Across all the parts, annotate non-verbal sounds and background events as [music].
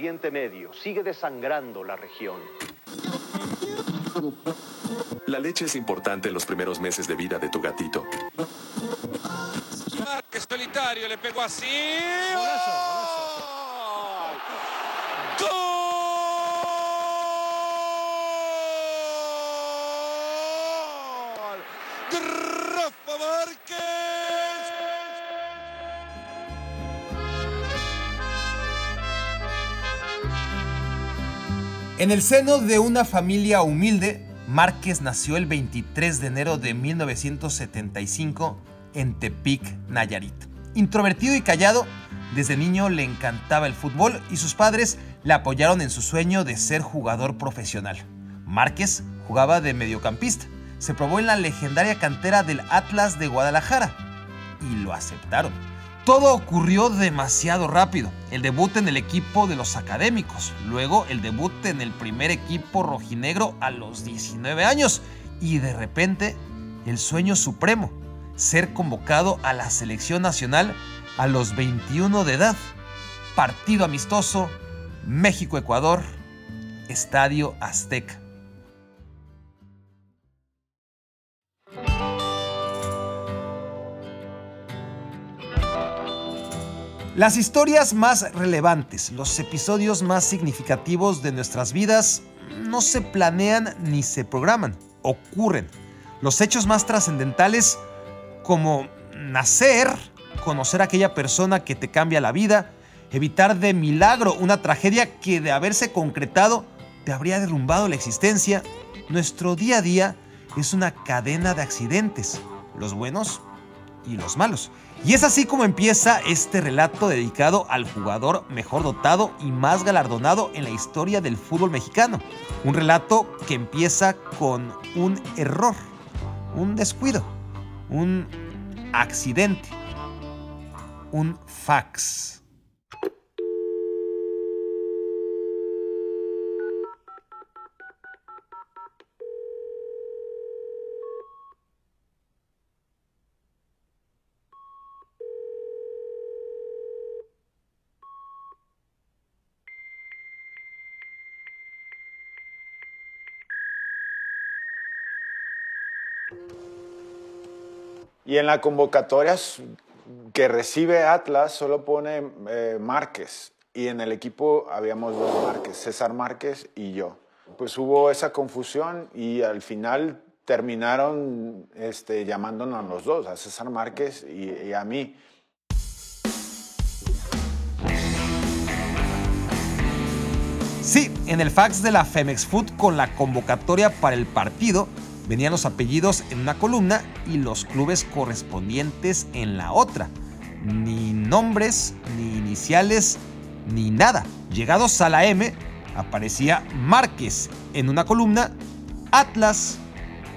Oriente Medio sigue desangrando la región. La leche es importante en los primeros meses de vida de tu gatito. Solitario, le pegó así. ¡Gol! ¡De Rafa Márquez! En el seno de una familia humilde, Márquez nació el 23 de enero de 1975 en Tepic, Nayarit. Introvertido y callado, desde niño le encantaba el fútbol y sus padres le apoyaron en su sueño de ser jugador profesional. Márquez jugaba de mediocampista, se probó en la legendaria cantera del Atlas de Guadalajara y lo aceptaron. Todo ocurrió demasiado rápido. El debut en el equipo de los académicos, luego el debut en el primer equipo rojinegro a los 19 años y de repente el sueño supremo, ser convocado a la selección nacional a los 21 de edad. Partido amistoso, México-Ecuador, Estadio Azteca. Las historias más relevantes, los episodios más significativos de nuestras vidas no se planean ni se programan, ocurren. Los hechos más trascendentales como nacer, conocer a aquella persona que te cambia la vida, evitar de milagro una tragedia que de haberse concretado te habría derrumbado la existencia, nuestro día a día es una cadena de accidentes, los buenos y los malos. Y es así como empieza este relato dedicado al jugador mejor dotado y más galardonado en la historia del fútbol mexicano. Un relato que empieza con un error, un descuido, un accidente, un fax. Y en la convocatoria que recibe Atlas solo pone eh, Márquez. Y en el equipo habíamos dos Márquez, César Márquez y yo. Pues hubo esa confusión y al final terminaron este, llamándonos a los dos, a César Márquez y, y a mí. Sí, en el fax de la Femex Food con la convocatoria para el partido venían los apellidos en una columna y los clubes correspondientes en la otra. Ni nombres, ni iniciales, ni nada. Llegados a la M, aparecía Márquez en una columna, Atlas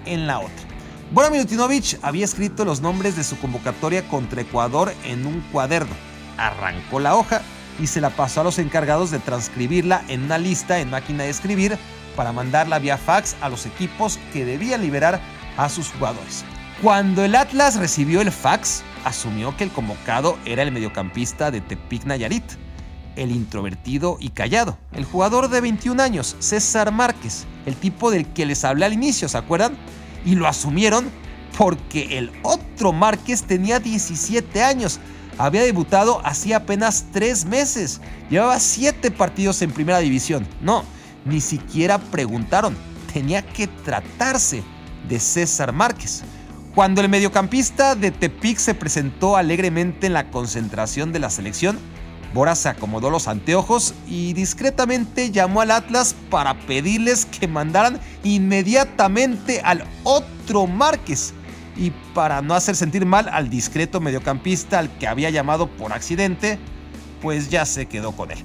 en la otra. Bora Milutinovic había escrito los nombres de su convocatoria contra Ecuador en un cuaderno. Arrancó la hoja y se la pasó a los encargados de transcribirla en una lista en máquina de escribir para mandarla vía fax a los equipos que debían liberar a sus jugadores. Cuando el Atlas recibió el fax, asumió que el convocado era el mediocampista de Tepic Nayarit, el introvertido y callado, el jugador de 21 años, César Márquez, el tipo del que les hablé al inicio, ¿se acuerdan? Y lo asumieron porque el otro Márquez tenía 17 años, había debutado hacía apenas 3 meses, llevaba 7 partidos en primera división. No, ni siquiera preguntaron, tenía que tratarse de César Márquez. Cuando el mediocampista de Tepic se presentó alegremente en la concentración de la selección, Bora se acomodó los anteojos y discretamente llamó al Atlas para pedirles que mandaran inmediatamente al otro Márquez. Y para no hacer sentir mal al discreto mediocampista al que había llamado por accidente, pues ya se quedó con él.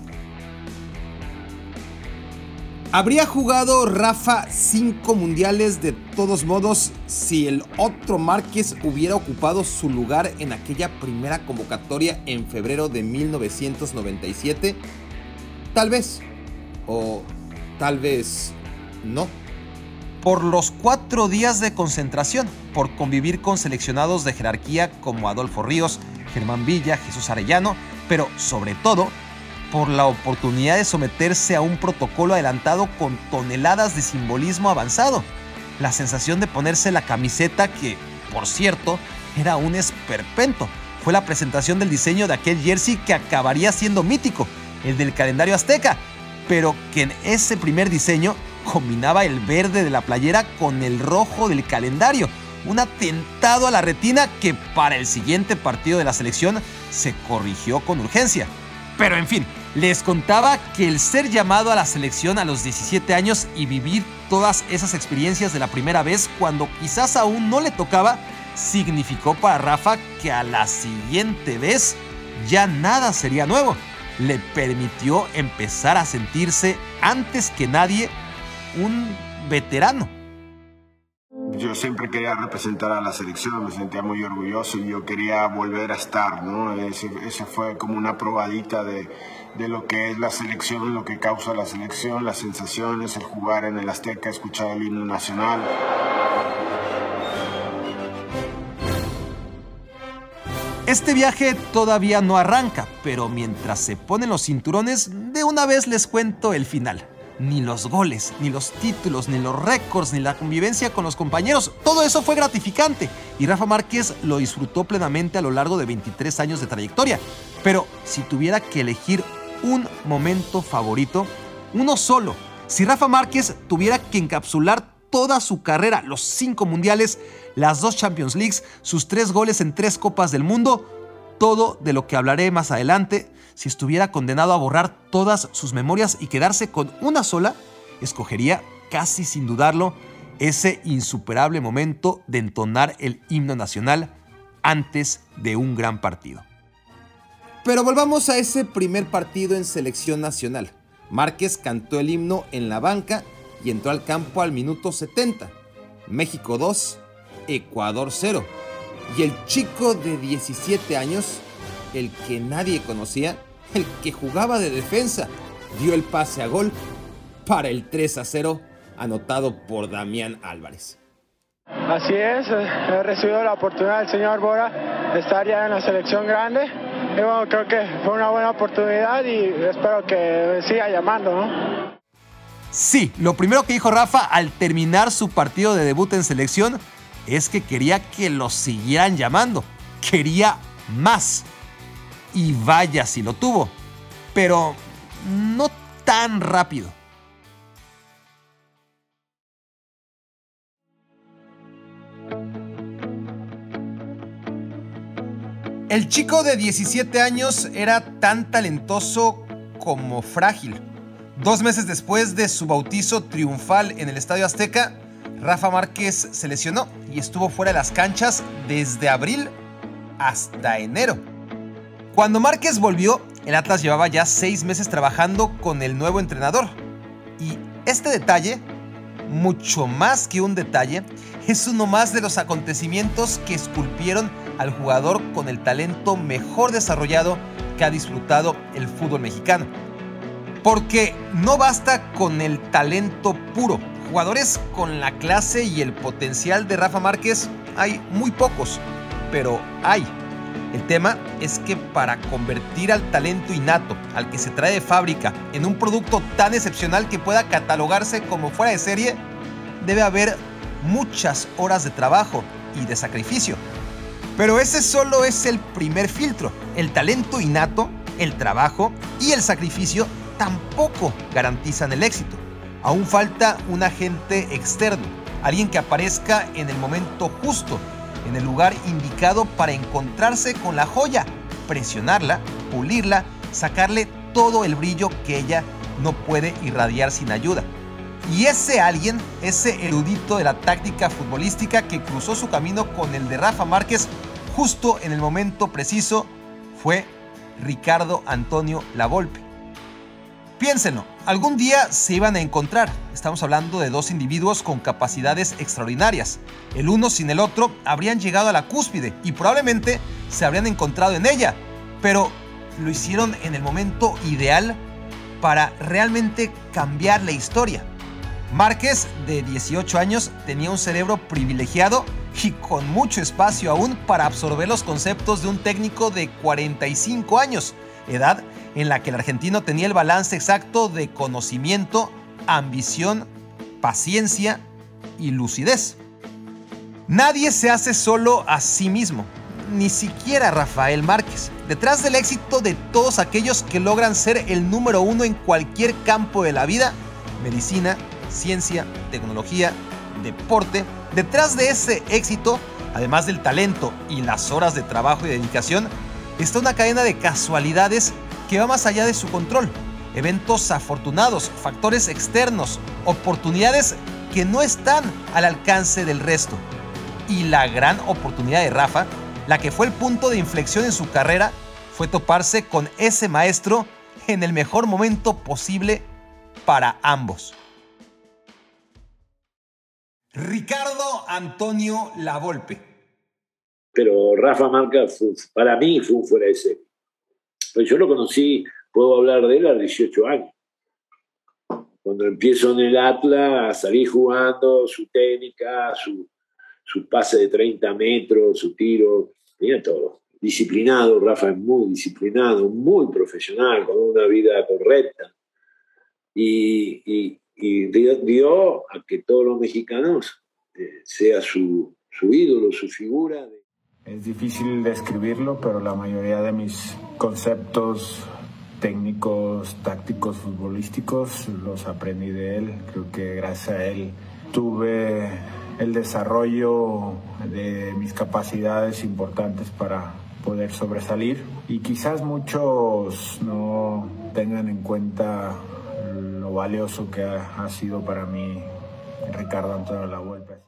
Habría jugado Rafa cinco mundiales de todos modos si el otro Márquez hubiera ocupado su lugar en aquella primera convocatoria en febrero de 1997. Tal vez. O tal vez no. Por los cuatro días de concentración, por convivir con seleccionados de jerarquía como Adolfo Ríos, Germán Villa, Jesús Arellano, pero sobre todo por la oportunidad de someterse a un protocolo adelantado con toneladas de simbolismo avanzado. La sensación de ponerse la camiseta que, por cierto, era un esperpento. Fue la presentación del diseño de aquel jersey que acabaría siendo mítico, el del calendario azteca, pero que en ese primer diseño combinaba el verde de la playera con el rojo del calendario. Un atentado a la retina que para el siguiente partido de la selección se corrigió con urgencia. Pero en fin, les contaba que el ser llamado a la selección a los 17 años y vivir todas esas experiencias de la primera vez cuando quizás aún no le tocaba, significó para Rafa que a la siguiente vez ya nada sería nuevo. Le permitió empezar a sentirse antes que nadie un veterano. Yo siempre quería representar a la selección, me sentía muy orgulloso y yo quería volver a estar, ¿no? Ese, fue como una probadita de, de, lo que es la selección, lo que causa la selección, las sensaciones, el jugar en el Azteca, escuchar el himno nacional. Este viaje todavía no arranca, pero mientras se ponen los cinturones, de una vez les cuento el final ni los goles, ni los títulos, ni los récords, ni la convivencia con los compañeros. Todo eso fue gratificante y Rafa Márquez lo disfrutó plenamente a lo largo de 23 años de trayectoria. Pero si tuviera que elegir un momento favorito, uno solo, si Rafa Márquez tuviera que encapsular toda su carrera, los cinco mundiales, las dos Champions Leagues, sus tres goles en tres Copas del Mundo, todo de lo que hablaré más adelante, si estuviera condenado a borrar todas sus memorias y quedarse con una sola, escogería, casi sin dudarlo, ese insuperable momento de entonar el himno nacional antes de un gran partido. Pero volvamos a ese primer partido en selección nacional. Márquez cantó el himno en la banca y entró al campo al minuto 70. México 2, Ecuador 0. Y el chico de 17 años, el que nadie conocía, el que jugaba de defensa, dio el pase a gol para el 3 a 0 anotado por Damián Álvarez. Así es, he recibido la oportunidad del señor Bora de estar ya en la selección grande. Y bueno, creo que fue una buena oportunidad y espero que siga llamando, ¿no? Sí, lo primero que dijo Rafa al terminar su partido de debut en selección es que quería que lo siguieran llamando. Quería más y vaya si lo tuvo, pero no tan rápido. El chico de 17 años era tan talentoso como frágil. Dos meses después de su bautizo triunfal en el Estadio Azteca, Rafa Márquez se lesionó y estuvo fuera de las canchas desde abril hasta enero. Cuando Márquez volvió, el Atlas llevaba ya seis meses trabajando con el nuevo entrenador. Y este detalle, mucho más que un detalle, es uno más de los acontecimientos que esculpieron al jugador con el talento mejor desarrollado que ha disfrutado el fútbol mexicano. Porque no basta con el talento puro. Jugadores con la clase y el potencial de Rafa Márquez hay muy pocos, pero hay. El tema es que para convertir al talento innato, al que se trae de fábrica, en un producto tan excepcional que pueda catalogarse como fuera de serie, debe haber muchas horas de trabajo y de sacrificio. Pero ese solo es el primer filtro. El talento innato, el trabajo y el sacrificio tampoco garantizan el éxito. Aún falta un agente externo, alguien que aparezca en el momento justo en el lugar indicado para encontrarse con la joya, presionarla, pulirla sacarle todo el brillo que ella no puede irradiar sin ayuda. Y ese alguien, ese erudito de la táctica futbolística que cruzó su camino con el de Rafa Márquez justo en el momento preciso, fue Ricardo Antonio Lavolpe. Piénsenlo, algún día se iban a encontrar. Estamos hablando de dos individuos con capacidades extraordinarias. El uno sin el otro habrían llegado a la cúspide y probablemente se habrían encontrado en ella. Pero lo hicieron en el momento ideal para realmente cambiar la historia. Márquez, de 18 años, tenía un cerebro privilegiado y con mucho espacio aún para absorber los conceptos de un técnico de 45 años, edad en la que el argentino tenía el balance exacto de conocimiento, ambición, paciencia y lucidez. Nadie se hace solo a sí mismo, ni siquiera Rafael Márquez. Detrás del éxito de todos aquellos que logran ser el número uno en cualquier campo de la vida, medicina, ciencia, tecnología, deporte, detrás de ese éxito, además del talento y las horas de trabajo y dedicación, está una cadena de casualidades que va más allá de su control. Eventos afortunados, factores externos, oportunidades que no están al alcance del resto. Y la gran oportunidad de Rafa, la que fue el punto de inflexión en su carrera, fue toparse con ese maestro en el mejor momento posible para ambos. Ricardo Antonio Lavolpe. Pero Rafa Marca para mí fue un fuera de serie. Pues yo lo conocí, puedo hablar de él a 18 años. Cuando empiezo en el Atlas, a salir jugando, su técnica, su, su pase de 30 metros, su tiro, tenía todo. Disciplinado, Rafa es muy disciplinado, muy profesional, con una vida correcta. Y, y, y dio, a que todos los mexicanos eh, sea su, su ídolo, su figura. Es difícil describirlo, pero la mayoría de mis conceptos técnicos, tácticos, futbolísticos, los aprendí de él. Creo que gracias a él tuve el desarrollo de mis capacidades importantes para poder sobresalir. Y quizás muchos no tengan en cuenta lo valioso que ha, sido para mí Ricardo Antonio La Vuelta.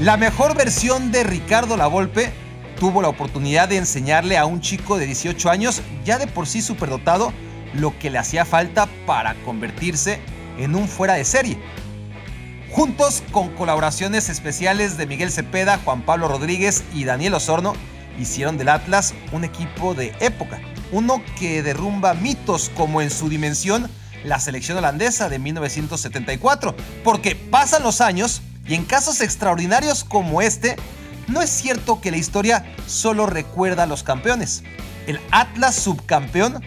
La mejor versión de Ricardo Lavolpe tuvo la oportunidad de enseñarle a un chico de 18 años, ya de por sí superdotado, lo que le hacía falta para convertirse en un fuera de serie. Juntos con colaboraciones especiales de Miguel Cepeda, Juan Pablo Rodríguez y Daniel Osorno, hicieron del Atlas un equipo de época, uno que derrumba mitos como en su dimensión la selección holandesa de 1974, porque pasan los años y en casos extraordinarios como este, no es cierto que la historia solo recuerda a los campeones. El Atlas subcampeón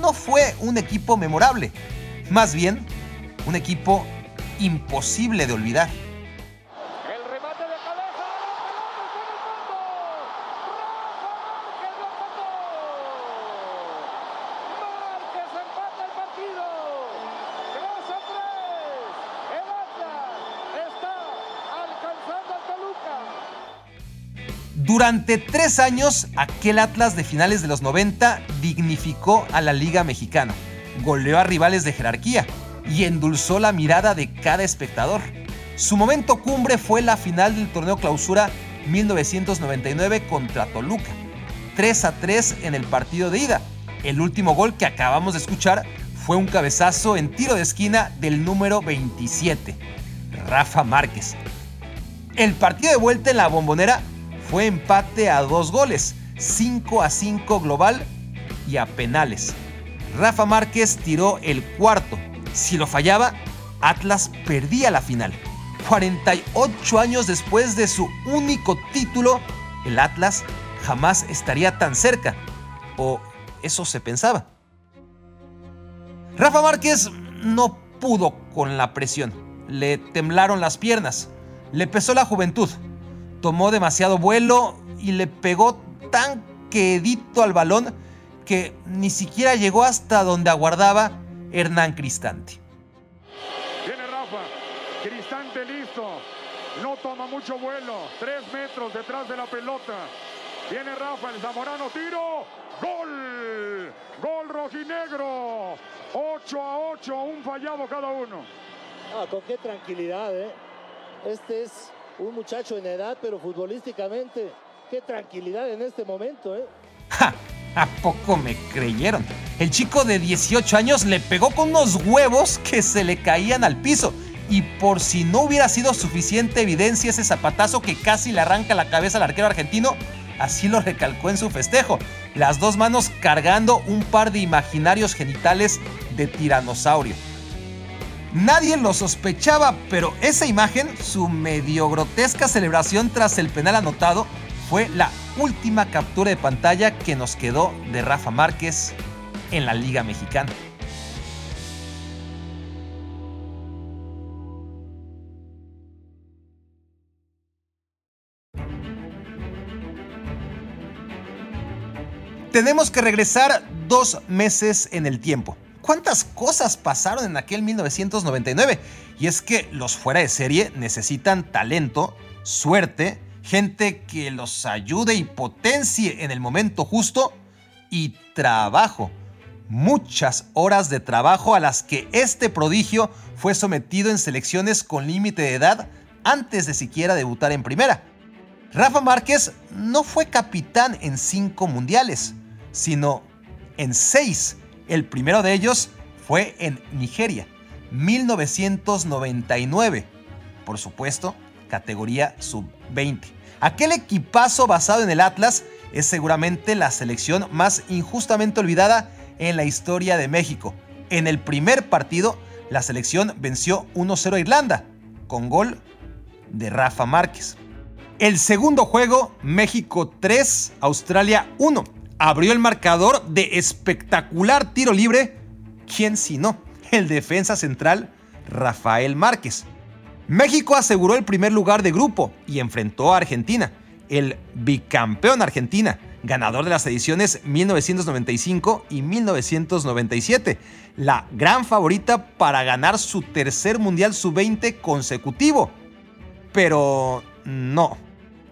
no fue un equipo memorable, más bien un equipo imposible de olvidar. Durante tres años, aquel Atlas de finales de los 90 dignificó a la Liga Mexicana, goleó a rivales de jerarquía y endulzó la mirada de cada espectador. Su momento cumbre fue la final del torneo clausura 1999 contra Toluca, 3 a 3 en el partido de ida. El último gol que acabamos de escuchar fue un cabezazo en tiro de esquina del número 27, Rafa Márquez. El partido de vuelta en la bombonera fue empate a dos goles, 5 a 5 global y a penales. Rafa Márquez tiró el cuarto. Si lo fallaba, Atlas perdía la final. 48 años después de su único título, el Atlas jamás estaría tan cerca. O eso se pensaba. Rafa Márquez no pudo con la presión. Le temblaron las piernas. Le pesó la juventud tomó demasiado vuelo y le pegó tan quedito al balón que ni siquiera llegó hasta donde aguardaba Hernán Cristante. Viene Rafa, Cristante listo, no toma mucho vuelo. Tres metros detrás de la pelota. Viene Rafa, el Zamorano, tiro. ¡Gol! ¡Gol rojinegro! 8 a 8, un fallado cada uno. Ah, con qué tranquilidad, ¿eh? Este es un muchacho en edad, pero futbolísticamente, qué tranquilidad en este momento, ¿eh? ¡Ja! ¿A poco me creyeron? El chico de 18 años le pegó con unos huevos que se le caían al piso. Y por si no hubiera sido suficiente evidencia ese zapatazo que casi le arranca la cabeza al arquero argentino, así lo recalcó en su festejo. Las dos manos cargando un par de imaginarios genitales de tiranosaurio. Nadie lo sospechaba, pero esa imagen, su medio grotesca celebración tras el penal anotado, fue la última captura de pantalla que nos quedó de Rafa Márquez en la Liga Mexicana. Tenemos que regresar dos meses en el tiempo. ¿Cuántas cosas pasaron en aquel 1999? Y es que los fuera de serie necesitan talento, suerte, gente que los ayude y potencie en el momento justo y trabajo. Muchas horas de trabajo a las que este prodigio fue sometido en selecciones con límite de edad antes de siquiera debutar en primera. Rafa Márquez no fue capitán en cinco mundiales, sino en seis. El primero de ellos fue en Nigeria, 1999. Por supuesto, categoría sub-20. Aquel equipazo basado en el Atlas es seguramente la selección más injustamente olvidada en la historia de México. En el primer partido, la selección venció 1-0 a Irlanda, con gol de Rafa Márquez. El segundo juego, México 3, Australia 1. Abrió el marcador de espectacular tiro libre. ¿Quién si no? El defensa central, Rafael Márquez. México aseguró el primer lugar de grupo y enfrentó a Argentina, el bicampeón Argentina, ganador de las ediciones 1995 y 1997, la gran favorita para ganar su tercer Mundial Sub-20 consecutivo. Pero no,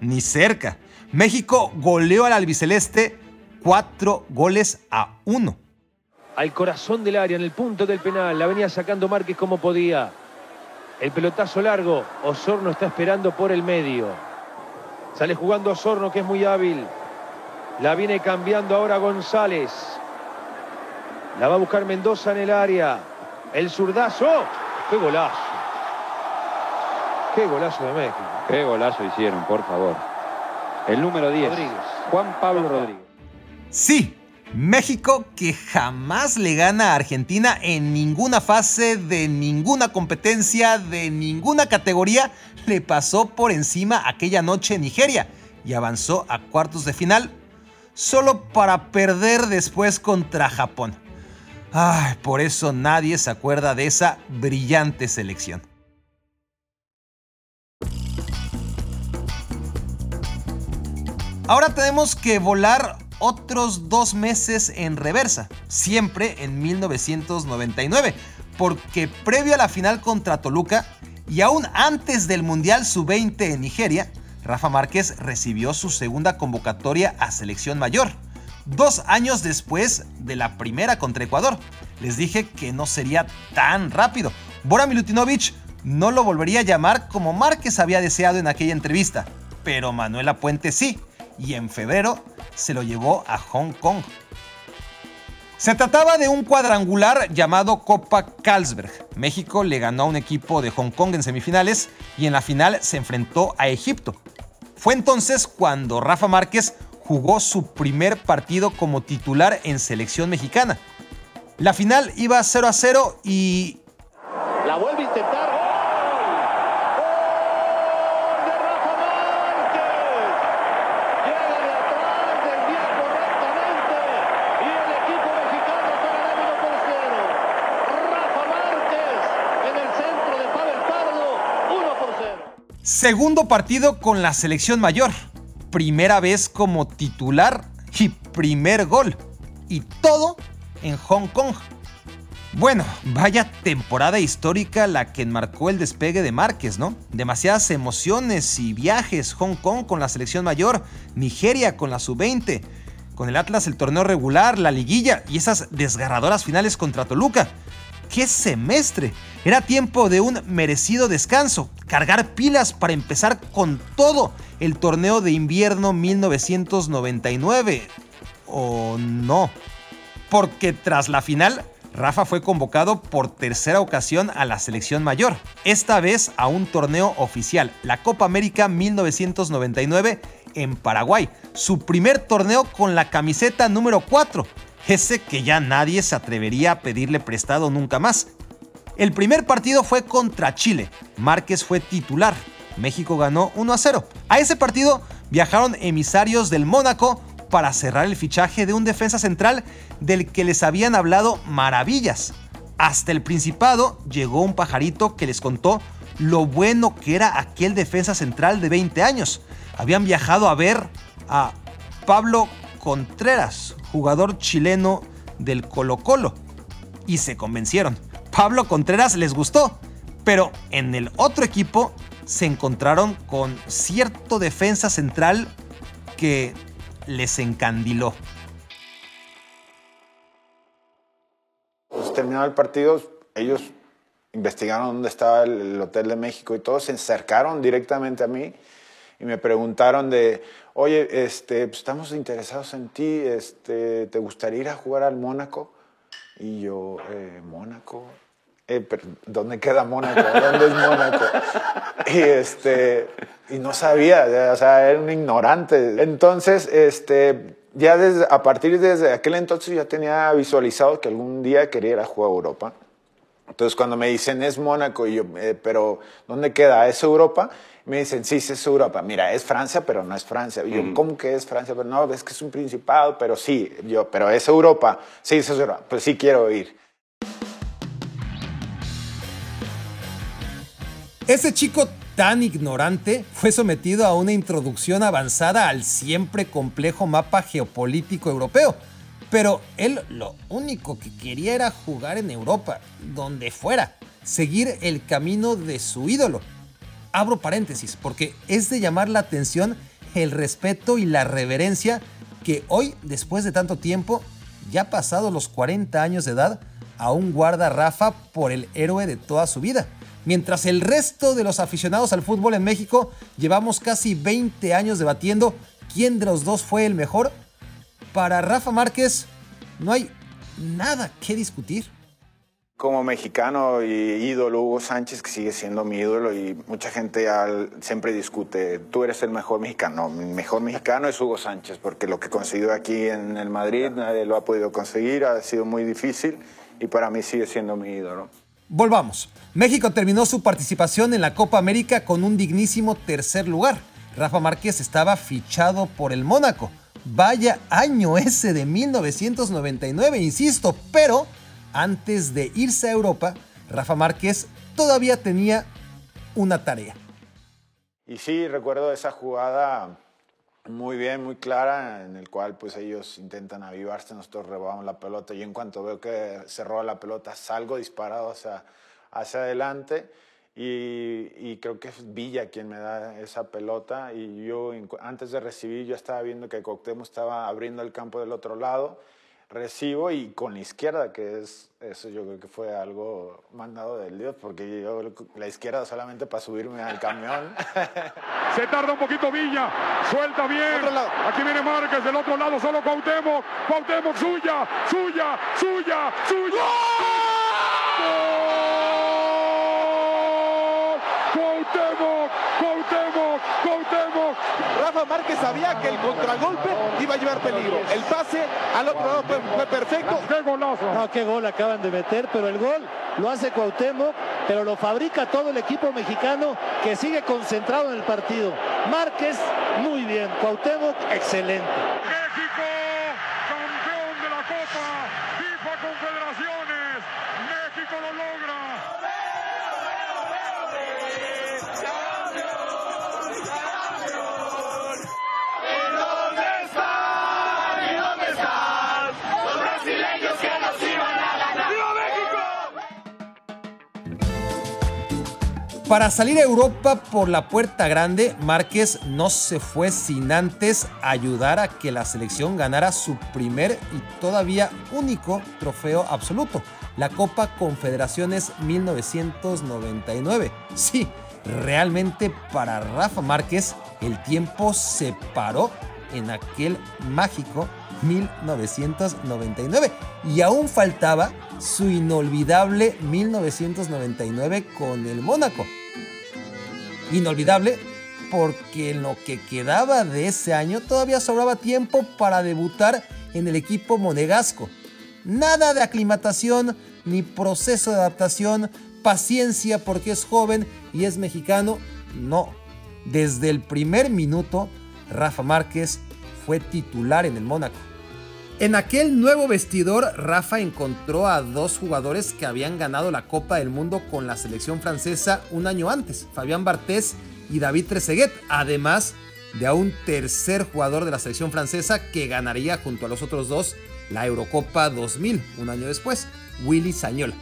ni cerca. México goleó al albiceleste cuatro goles a uno. Al corazón del área, en el punto del penal, la venía sacando Márquez como podía. El pelotazo largo, Osorno está esperando por el medio. Sale jugando Osorno que es muy hábil. La viene cambiando ahora González. La va a buscar Mendoza en el área. El zurdazo. ¡Qué golazo! ¡Qué golazo de México! ¡Qué golazo hicieron, por favor! El número 10. Rodríguez. Juan Pablo Rodríguez. Sí, México que jamás le gana a Argentina en ninguna fase de ninguna competencia, de ninguna categoría, le pasó por encima aquella noche en Nigeria y avanzó a cuartos de final solo para perder después contra Japón. Ay, por eso nadie se acuerda de esa brillante selección. Ahora tenemos que volar otros dos meses en reversa, siempre en 1999, porque previo a la final contra Toluca y aún antes del Mundial Sub-20 en Nigeria, Rafa Márquez recibió su segunda convocatoria a selección mayor, dos años después de la primera contra Ecuador. Les dije que no sería tan rápido. Bora Milutinovic no lo volvería a llamar como Márquez había deseado en aquella entrevista, pero Manuela Puente sí, y en febrero se lo llevó a Hong Kong. Se trataba de un cuadrangular llamado Copa Carlsberg. México le ganó a un equipo de Hong Kong en semifinales y en la final se enfrentó a Egipto. Fue entonces cuando Rafa Márquez jugó su primer partido como titular en selección mexicana. La final iba 0 a 0 y... Segundo partido con la selección mayor. Primera vez como titular y primer gol. Y todo en Hong Kong. Bueno, vaya temporada histórica la que enmarcó el despegue de Márquez, ¿no? Demasiadas emociones y viajes, Hong Kong con la selección mayor, Nigeria con la sub-20, con el Atlas el torneo regular, la liguilla y esas desgarradoras finales contra Toluca. ¡Qué semestre! Era tiempo de un merecido descanso, cargar pilas para empezar con todo el torneo de invierno 1999. ¿O no? Porque tras la final Rafa fue convocado por tercera ocasión a la selección mayor, esta vez a un torneo oficial, la Copa América 1999 en Paraguay, su primer torneo con la camiseta número 4, ese que ya nadie se atrevería a pedirle prestado nunca más. El primer partido fue contra Chile, Márquez fue titular, México ganó 1 a 0. A ese partido viajaron emisarios del Mónaco para cerrar el fichaje de un defensa central del que les habían hablado maravillas. Hasta el Principado llegó un pajarito que les contó lo bueno que era aquel defensa central de 20 años. Habían viajado a ver a Pablo Contreras, jugador chileno del Colo Colo, y se convencieron. Pablo Contreras les gustó, pero en el otro equipo se encontraron con cierto defensa central que les encandiló. Pues terminado el partido, ellos investigaron dónde estaba el, Hotel de México y todos se acercaron directamente a mí y me preguntaron de, oye, este, pues, estamos interesados en ti, este, ¿te gustaría ir a jugar al Mónaco? Y yo, eh, ¿Mónaco? Eh, ¿Dónde queda Mónaco? ¿Dónde es Mónaco? Y, este, y no sabía, o sea, era un ignorante. Entonces, este, ya desde, a partir de aquel entonces ya tenía visualizado que algún día quería ir a jugar a Europa. Entonces, cuando me dicen es Mónaco, y yo, eh, pero ¿dónde queda? ¿Es Europa? Me dicen, sí, sí es Europa. Mira, es Francia, pero no es Francia. Y yo, ¿cómo que es Francia? Pero no, es que es un principado, pero sí. Yo, pero es Europa. Sí, es Europa. Pues sí quiero ir. Ese chico tan ignorante fue sometido a una introducción avanzada al siempre complejo mapa geopolítico europeo. Pero él lo único que quería era jugar en Europa, donde fuera, seguir el camino de su ídolo. Abro paréntesis, porque es de llamar la atención el respeto y la reverencia que hoy, después de tanto tiempo, ya pasado los 40 años de edad, aún guarda Rafa por el héroe de toda su vida. Mientras el resto de los aficionados al fútbol en México llevamos casi 20 años debatiendo quién de los dos fue el mejor, para Rafa Márquez no hay nada que discutir. Como mexicano y ídolo, Hugo Sánchez, que sigue siendo mi ídolo y mucha gente siempre discute, tú eres el mejor mexicano. mi mejor mexicano es Hugo Sánchez, porque lo que consiguió aquí en el Madrid nadie lo ha podido conseguir, ha sido muy difícil y para mí sigue siendo mi ídolo. Volvamos. México terminó su participación en la Copa América con un dignísimo tercer lugar. Rafa Márquez estaba fichado por el Mónaco. Vaya año ese de 1999, insisto, pero antes de irse a Europa, Rafa Márquez todavía tenía una tarea. Y sí, recuerdo esa jugada muy bien, muy clara, en el cual pues ellos intentan avivarse, nosotros rebamos la pelota y en cuanto veo que se roba la pelota salgo disparado hacia adelante y, y, creo que es Villa quien me da esa pelota y yo antes de recibir yo estaba viendo que Coctemo estaba abriendo el campo del otro lado recibo y con la izquierda, que es eso yo creo que fue algo mandado del Dios, porque yo la izquierda solamente para subirme al camión. [laughs] Se tarda un poquito Villa, suelta bien. Aquí viene Márquez del otro lado, solo Cuauhtémoc. Cuauhtémoc suya, suya, suya, suya. Márquez sabía que el contragolpe iba a llevar peligro. El pase al otro lado fue, perfecto. ¡Qué golazo! No, qué gol acaban de meter, pero el gol lo hace Cuauhtémoc, pero lo fabrica todo el equipo mexicano que sigue concentrado en el partido. Márquez, muy bien. Cuauhtémoc, excelente. Para salir a Europa por la puerta grande, Márquez no se fue sin antes ayudar a que la selección ganara su primer y todavía único trofeo absoluto, la Copa Confederaciones 1999. Sí, realmente para Rafa Márquez el tiempo se paró en aquel mágico 1999 y aún faltaba su inolvidable 1999 con el Mónaco. Inolvidable porque lo que quedaba de ese año todavía sobraba tiempo para debutar en el equipo monegasco. Nada de aclimatación ni proceso de adaptación, paciencia porque es joven y es mexicano, no. Desde el primer minuto, Rafa Márquez fue titular en el Mónaco. En aquel nuevo vestidor, Rafa encontró a dos jugadores que habían ganado la Copa del Mundo con la selección francesa un año antes, Fabián Bartés y David Trezeguet, además de a un tercer jugador de la selección francesa que ganaría junto a los otros dos la Eurocopa 2000, un año después, Willy Sañol.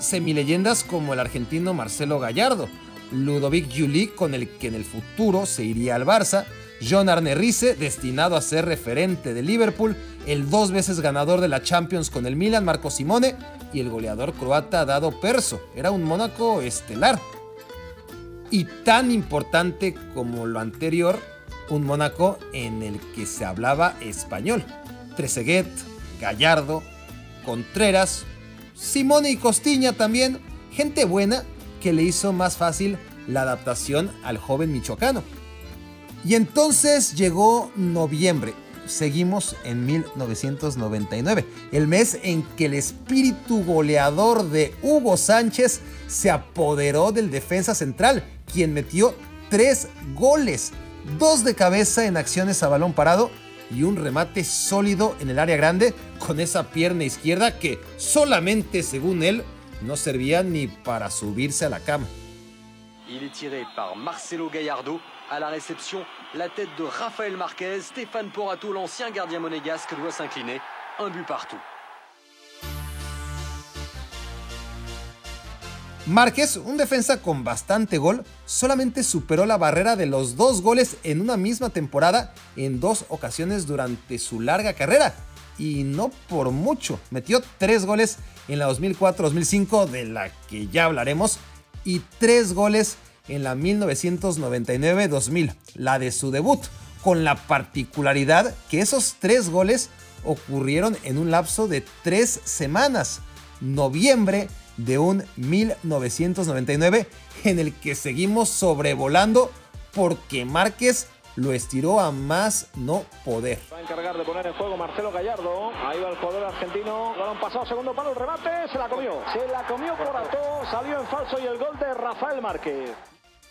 Semileyendas como el argentino Marcelo Gallardo, Ludovic Juli, con el que en el futuro se iría al Barça, John Arne Rice, destinado a ser referente de Liverpool, el dos veces ganador de la Champions con el Milan, Marco Simone, y el goleador croata Dado Perso. Era un Mónaco estelar. Y tan importante como lo anterior, un Mónaco en el que se hablaba español. Trezeguet, Gallardo, Contreras, Simone y Costiña también, gente buena que le hizo más fácil la adaptación al joven michoacano. Y entonces llegó noviembre. Seguimos en 1999, el mes en que el espíritu goleador de Hugo Sánchez se apoderó del defensa central, quien metió tres goles, dos de cabeza en acciones a balón parado y un remate sólido en el área grande con esa pierna izquierda que solamente, según él, no servía ni para subirse a la cama. Il tiré par Marcelo Gallardo à la réception. La tête de Rafael Marquez, Stéphane Porato, l'ancien gardien monégasque, doit s'incliner. Un but partout. Márquez, un defensa con bastante gol, solamente superó la barrera de los dos goles en una misma temporada en dos ocasiones durante su larga carrera. Y no por mucho, metió tres goles en la 2004-2005, de la que ya hablaremos, y tres goles en la 1999-2000, la de su debut, con la particularidad que esos tres goles ocurrieron en un lapso de tres semanas, noviembre de un 1999, en el que seguimos sobrevolando porque Márquez lo estiró a más no poder. Va a encargar de poner en juego Marcelo Gallardo. Ahí va el jugador argentino. Balón pasado, segundo palo, el remate. Se la comió. Se la comió por Ato. Salió en falso y el gol de Rafael Márquez.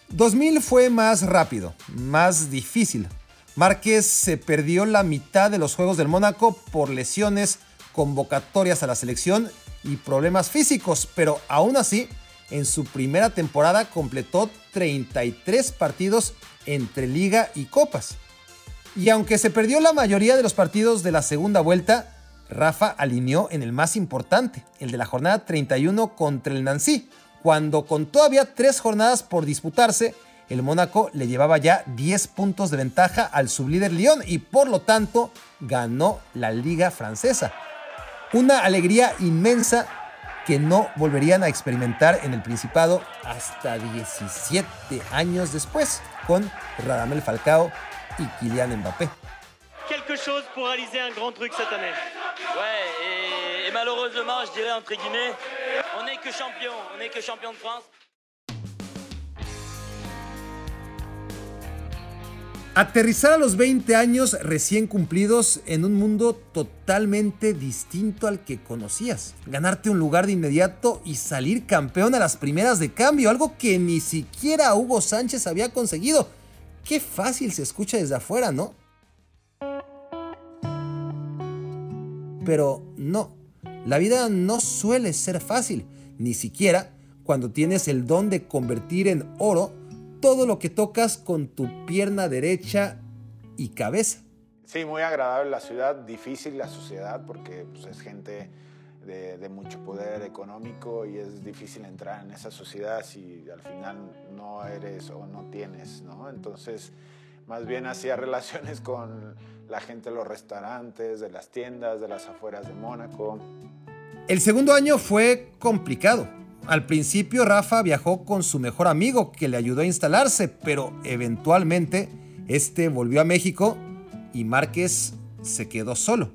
2000 fue más rápido, más difícil. Márquez se perdió la mitad de los Juegos del Mónaco por lesiones, convocatorias a la selección y problemas físicos, pero aún así, en su primera temporada completó 33 partidos entre liga y copas. Y aunque se perdió la mayoría de los partidos de la segunda vuelta, Rafa alineó en el más importante, el de la jornada 31 contra el Nancy, cuando con todavía tres jornadas por disputarse, el Mónaco le llevaba ya 10 puntos de ventaja al sublíder Lyon y por lo tanto ganó la liga francesa. Una alegría inmensa que no volverían a experimentar en el Principado hasta 17 años después con Radamel Falcao y Kylian Mbappé. Quelque chose pour réaliser un grand truc cette année. Ouais, et, et malheureusement, je dirais entre guillemets, champion, on champion France. Aterrizar a los 20 años recién cumplidos en un mundo totalmente distinto al que conocías. Ganarte un lugar de inmediato y salir campeón a las primeras de cambio, algo que ni siquiera Hugo Sánchez había conseguido. Qué fácil se escucha desde afuera, ¿no? Pero no, la vida no suele ser fácil, ni siquiera cuando tienes el don de convertir en oro todo lo que tocas con tu pierna derecha y cabeza. Sí, muy agradable la ciudad, difícil la sociedad porque pues, es gente de, de, mucho poder económico y es difícil entrar en esa sociedad si al final no eres o no tienes, ¿no? Entonces, más bien hacía [laughs] relaciones con la gente de los restaurantes, de las tiendas, de las afueras de Mónaco. El segundo año fue complicado. Al principio Rafa viajó con su mejor amigo que le ayudó a instalarse, pero eventualmente este volvió a México y Márquez se quedó solo.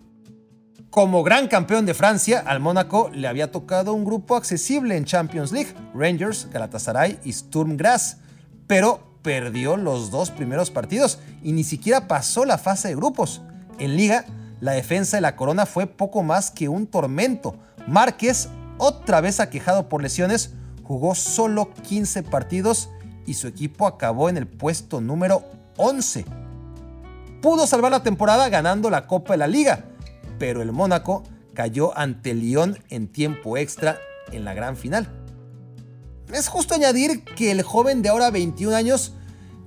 Como gran campeón de Francia, al Mónaco le había tocado un grupo accesible en Champions League, Rangers, Galatasaray y Sturm Graz, pero perdió los dos primeros partidos y ni siquiera pasó la fase de grupos. En liga, la defensa de la corona fue poco más que un tormento. Márquez, otra vez aquejado por lesiones, jugó solo 15 partidos y su equipo acabó en el puesto número 11. Pudo salvar la temporada ganando la Copa de la Liga, pero el Mónaco cayó ante Lyon en tiempo extra en la gran final. Es justo añadir que el joven de ahora 21 años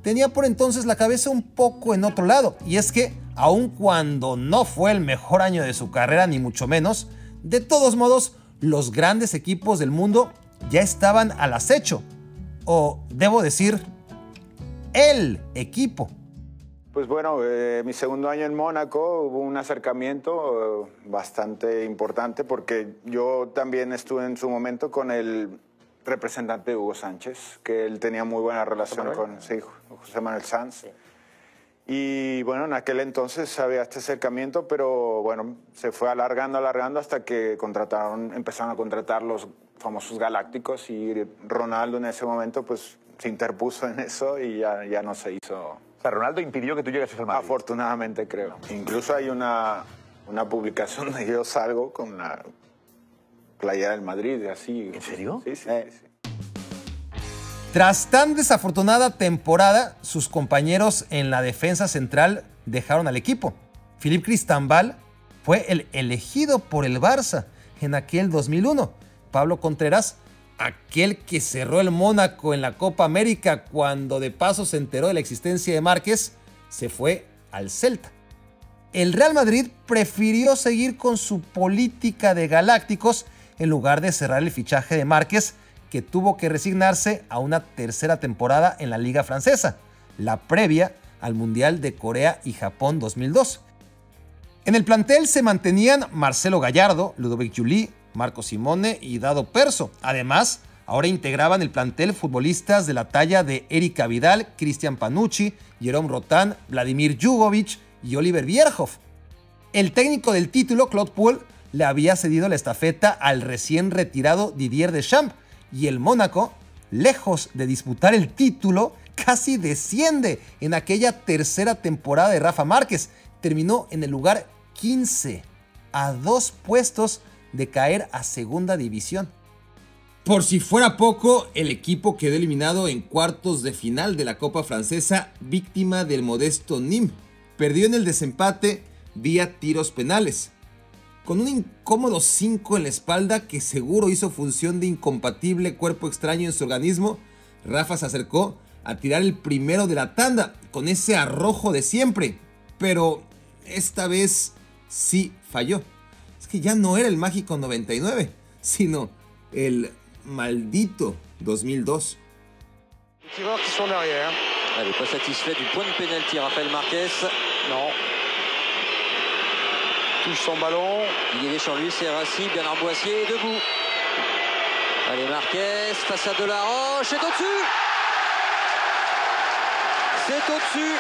tenía por entonces la cabeza un poco en otro lado, y es que, aun cuando no fue el mejor año de su carrera, ni mucho menos, de todos modos, los grandes equipos del mundo ya estaban al acecho, o debo decir, el equipo. Pues bueno, eh, mi segundo año en Mónaco hubo un acercamiento eh, bastante importante porque yo también estuve en su momento con el representante Hugo Sánchez, que él tenía muy buena relación con sí, José Manuel Sanz. Y bueno, en aquel entonces había este acercamiento, pero bueno, se fue alargando, alargando hasta que contrataron, empezaron a contratar los famosos galácticos y Ronaldo en ese momento pues se interpuso en eso y ya, ya no se hizo. O sea, Ronaldo impidió que tú llegases al Madrid. Afortunadamente creo. Incluso hay una, una publicación donde yo salgo con la playera del Madrid, así. ¿En serio? Sí, sí. sí. Tras tan desafortunada temporada, sus compañeros en la defensa central dejaron al equipo. Philippe Cristambal fue el elegido por el Barça en aquel 2001. Pablo Contreras, aquel que cerró el Mónaco en la Copa América cuando de paso se enteró de la existencia de Márquez, se fue al Celta. El Real Madrid prefirió seguir con su política de galácticos en lugar de cerrar el fichaje de Márquez que tuvo que resignarse a una tercera temporada en la Liga Francesa, la previa al Mundial de Corea y Japón 2002. En el plantel se mantenían Marcelo Gallardo, Ludovic Juli, Marco Simone y Dado Perso. Además, ahora integraban el plantel futbolistas de la talla de Erika Vidal, Cristian Panucci, Jerome Rotán, Vladimir Jugovic y Oliver Bierhoff. El técnico del título, Claude Poul, le había cedido la estafeta al recién retirado Didier Deschamps, y el Mónaco, lejos de disputar el título, casi desciende en aquella tercera temporada de Rafa Márquez. Terminó en el lugar 15, a dos puestos de caer a segunda división. Por si fuera poco, el equipo quedó eliminado en cuartos de final de la Copa Francesa, víctima del modesto Nîmes. Perdió en el desempate vía tiros penales con un incómodo 5 en la espalda que seguro hizo función de incompatible cuerpo extraño en su organismo, Rafa se acercó a tirar el primero de la tanda con ese arrojo de siempre, pero esta vez sí falló. Es que ya no era el mágico 99, sino el maldito 2002. Allez, pas satisfait du point de pénalty Rafael. Non. Touche son ballon. Il est sur lui, c'est Rassi, Bernard Boissier debout. Allez, Marquez face à Delaroche, c'est au-dessus C'est au-dessus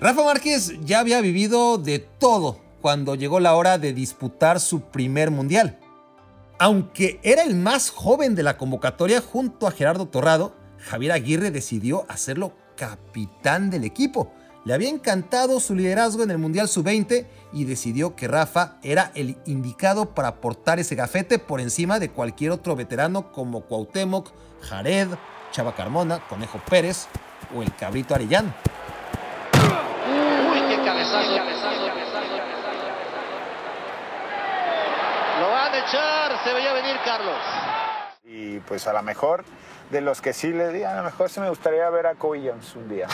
Rafa Márquez ya había vivido de todo cuando llegó la hora de disputar su primer mundial. Aunque era el más joven de la convocatoria junto a Gerardo Torrado, Javier Aguirre decidió hacerlo capitán del equipo. Le había encantado su liderazgo en el Mundial Sub-20 y decidió que Rafa era el indicado para portar ese gafete por encima de cualquier otro veterano como Cuauhtémoc, Jared, Chava Carmona, Conejo Pérez o el Cabrito Arellano. Uy, qué cabezazo. Lo van a echar, se veía venir Carlos. Y pues a lo mejor de los que sí le di, a lo mejor sí me gustaría ver a Williams un día.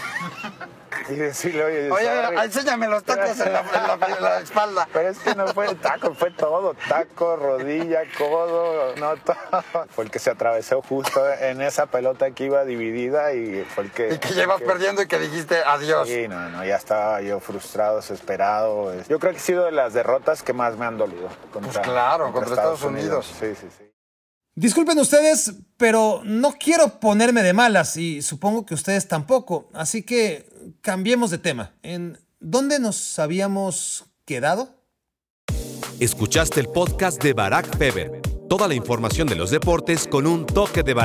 y decirle, oye, Oye, sorry. enséñame los tacos en la, en la- en la espalda. Pero es que no fue el taco, fue todo. Taco, rodilla, codo, no todo. Fue el que se atravesó justo en esa pelota que iba dividida y fue el que... Y que llevas perdiendo y que dijiste adiós. Sí, no, no, ya estaba yo frustrado, desesperado. Yo creo que ha sido de las derrotas que más me han dolido. Contra, Pues claro, contra Estados Unidos. Sí, sí, sí. Disculpen ustedes, pero no quiero ponerme de malas y supongo que ustedes tampoco. Así que cambiemos de tema. ¿En dónde nos habíamos quedado? Escuchaste el podcast de Barack Feber. Toda la información de los deportes con un toque de Barack.